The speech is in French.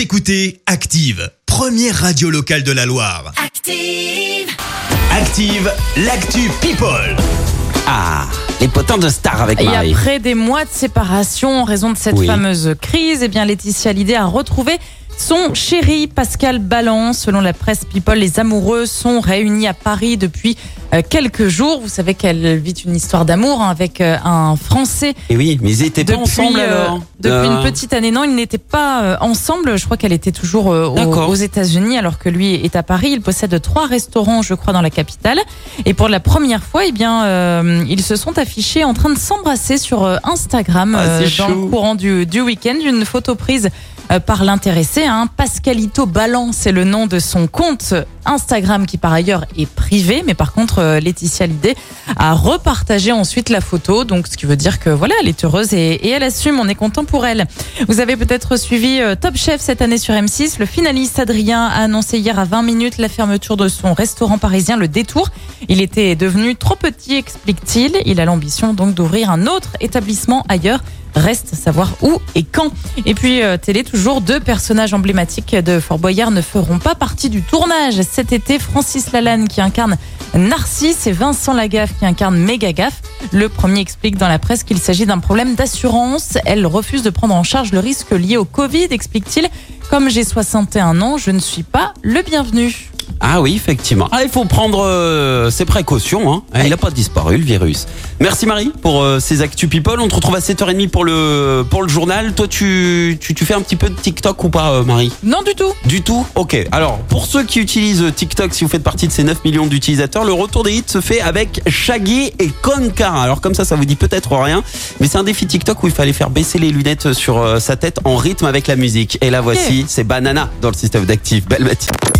Vous écoutez Active, première radio locale de la Loire. Active. Active, l'actu People. Ah, les potins de stars avec Et Marie. après des mois de séparation en raison de cette Oui. fameuse crise, eh bien Laetitia Hallyday a retrouvé son chéri Pascal Ballan. Selon la presse People, les amoureux sont réunis à Paris depuis euh, quelques jours. Vous savez qu'elle vit une histoire d'amour hein, avec euh, un Français Et oui, mais ils étaient pas ensemble euh, alors. depuis Euh, une petite année. Non, ils n'étaient pas ensemble. Je crois qu'elle était toujours aux, États-Unis alors que lui est à Paris. Il possède trois restaurants, je crois, dans la capitale. Et pour la première fois, eh bien, euh, ils se sont affichés en train de s'embrasser sur Instagram Ah, dans chou. le courant du, du week-end. Une photo prise par l'intéressé. Hein. Pascalito Ballan, c'est le nom de son compte Instagram qui par ailleurs est privé, mais par contre euh, Laetitia Hallyday a repartagé ensuite la photo, donc ce qui veut dire que voilà, elle est heureuse et, elle assume. On est content pour elle. Vous avez peut-être suivi euh, Top Chef cette année sur M6. Le finaliste Adrien a annoncé hier à 20 minutes la fermeture de son restaurant parisien, le Détour. Il était devenu trop petit, explique-t-il. Il a l'ambition donc d'ouvrir un autre établissement ailleurs. Reste savoir où et quand. Et puis, euh, télé, toujours deux personnages emblématiques de Fort Boyard ne feront pas partie du tournage. Cet été, Francis Lalanne qui incarne Narcisse et Vincent Lagaffe qui incarne Mégagaffe. Le premier explique dans la presse qu'il s'agit d'un problème d'assurance. Elle refuse de prendre en charge le risque lié au Covid, explique-t-il. Comme j'ai 61 ans, je ne suis pas le bienvenu. Ah oui, effectivement. Ah, il faut prendre euh, ses précautions. Hein. Il n'a pas disparu, le virus. Merci Marie pour euh, ces Actu People. On te retrouve à 7h30 pour le, pour le journal. Toi, tu, tu, tu fais un petit peu de TikTok ou pas, euh, Marie? Non du tout. Du tout? Ok. Alors, pour ceux qui utilisent TikTok, si vous faites partie de ces 9 millions d'utilisateurs, le retour des hits se fait avec Shaggy et Konka. Alors, comme ça, ça vous dit peut-être rien, mais c'est un défi TikTok où il fallait faire baisser les lunettes sur sa tête en rythme avec la musique. Et là, voici, c'est Banana dans le système d'actifs. Belle matinée.